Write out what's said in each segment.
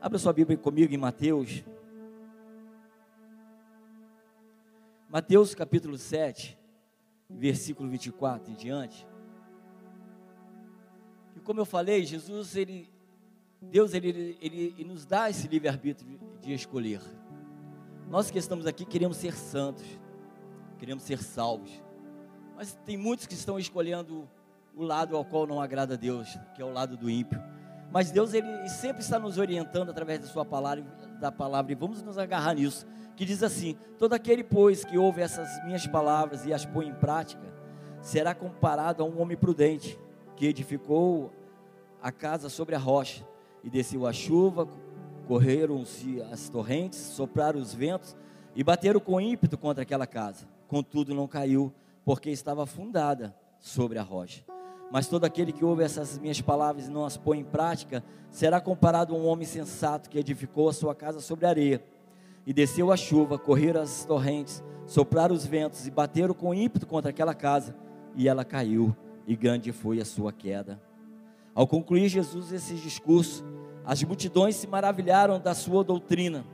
Abra sua Bíblia comigo em Mateus. Mateus capítulo 7, versículo 24 em diante. E como eu falei, Jesus, ele, Deus, ele, ele, ele nos dá esse livre-arbítrio de escolher. Nós que estamos aqui queremos ser santos, queremos ser salvos. Mas tem muitos que estão escolhendo o lado ao qual não agrada a Deus, que é o lado do ímpio. Mas Deus ele sempre está nos orientando através da sua palavra, da palavra e vamos nos agarrar nisso, que diz assim: todo aquele pois que ouve essas minhas palavras e as põe em prática, será comparado a um homem prudente que edificou a casa sobre a rocha e desceu a chuva, correram-se as torrentes, sopraram os ventos e bateram com ímpeto contra aquela casa. Contudo não caiu, porque estava fundada sobre a rocha. Mas todo aquele que ouve essas minhas palavras e não as põe em prática, será comparado a um homem sensato que edificou a sua casa sobre areia. E desceu a chuva, correram as torrentes, sopraram os ventos e bateram com ímpeto contra aquela casa, e ela caiu, e grande foi a sua queda. Ao concluir Jesus esse discurso, as multidões se maravilharam da sua doutrina,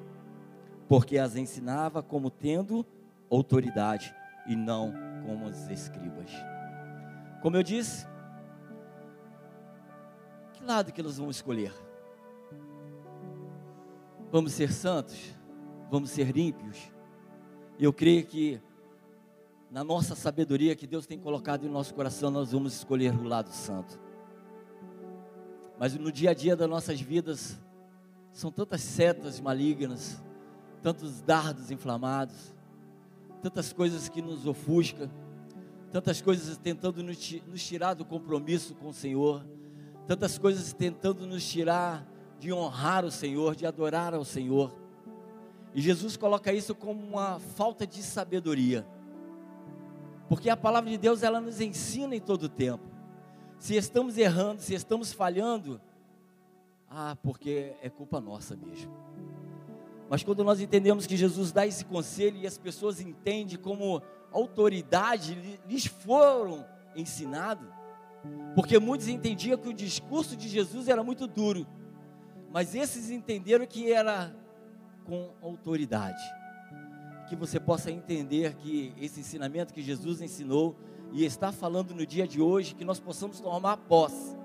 porque as ensinava como tendo autoridade e não como os escribas. Como eu disse, lado que nós vamos escolher? Vamos ser santos? Vamos ser ímpios? Eu creio que na nossa sabedoria que Deus tem colocado em nosso coração, nós vamos escolher o lado santo. Mas no dia a dia das nossas vidas, são tantas setas malignas, tantos dardos inflamados, tantas coisas que nos ofuscam, tantas coisas tentando nos tirar do compromisso com o Senhor tantas coisas tentando nos tirar de honrar o Senhor, de adorar ao Senhor. E Jesus coloca isso como uma falta de sabedoria. Porque a palavra de Deus ela nos ensina em todo o tempo. Se estamos errando, se estamos falhando, ah, porque é culpa nossa mesmo. Mas quando nós entendemos que Jesus dá esse conselho e as pessoas entendem como autoridade lhes foram ensinados, porque muitos entendiam que o discurso de Jesus era muito duro, mas esses entenderam que era com autoridade. Que você possa entender que esse ensinamento que Jesus ensinou e está falando no dia de hoje, que nós possamos tomar posse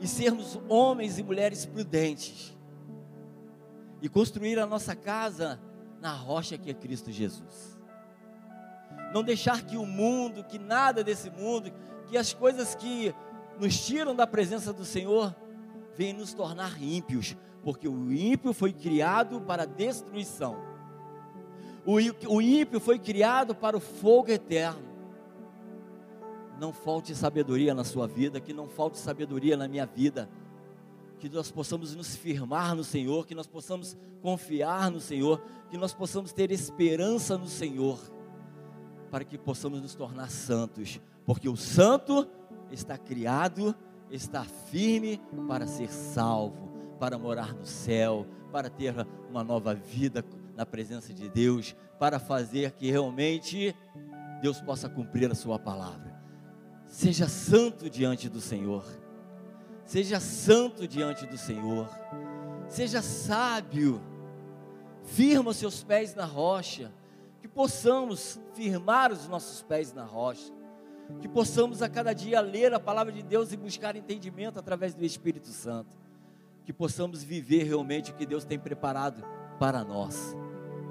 e sermos homens e mulheres prudentes e construir a nossa casa na rocha que é Cristo Jesus. Não deixar que o mundo, que nada desse mundo, que as coisas que nos tiram da presença do Senhor venham nos tornar ímpios, porque o ímpio foi criado para destruição. O ímpio foi criado para o fogo eterno. Não falte sabedoria na sua vida, que não falte sabedoria na minha vida. Que nós possamos nos firmar no Senhor, que nós possamos confiar no Senhor, que nós possamos ter esperança no Senhor, para que possamos nos tornar santos, porque o santo está criado, está firme para ser salvo, para morar no céu, para ter uma nova vida na presença de Deus, para fazer que realmente Deus possa cumprir a sua palavra. Seja santo diante do Senhor. Seja santo diante do Senhor. Seja sábio. Firma os seus pés na rocha possamos firmar os nossos pés na rocha, que possamos a cada dia ler a palavra de Deus e buscar entendimento através do Espírito Santo, que possamos viver realmente o que Deus tem preparado para nós,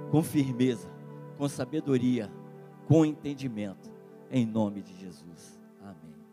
com firmeza, com sabedoria, com entendimento, em nome de Jesus. Amém.